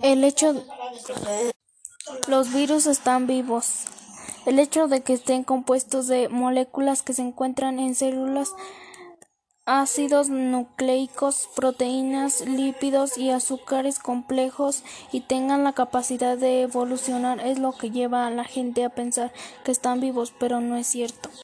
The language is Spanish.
El hecho los virus están vivos. El hecho de que estén compuestos de moléculas que se encuentran en células, ácidos nucleicos, proteínas, lípidos y azúcares complejos y tengan la capacidad de evolucionar es lo que lleva a la gente a pensar que están vivos, pero no es cierto.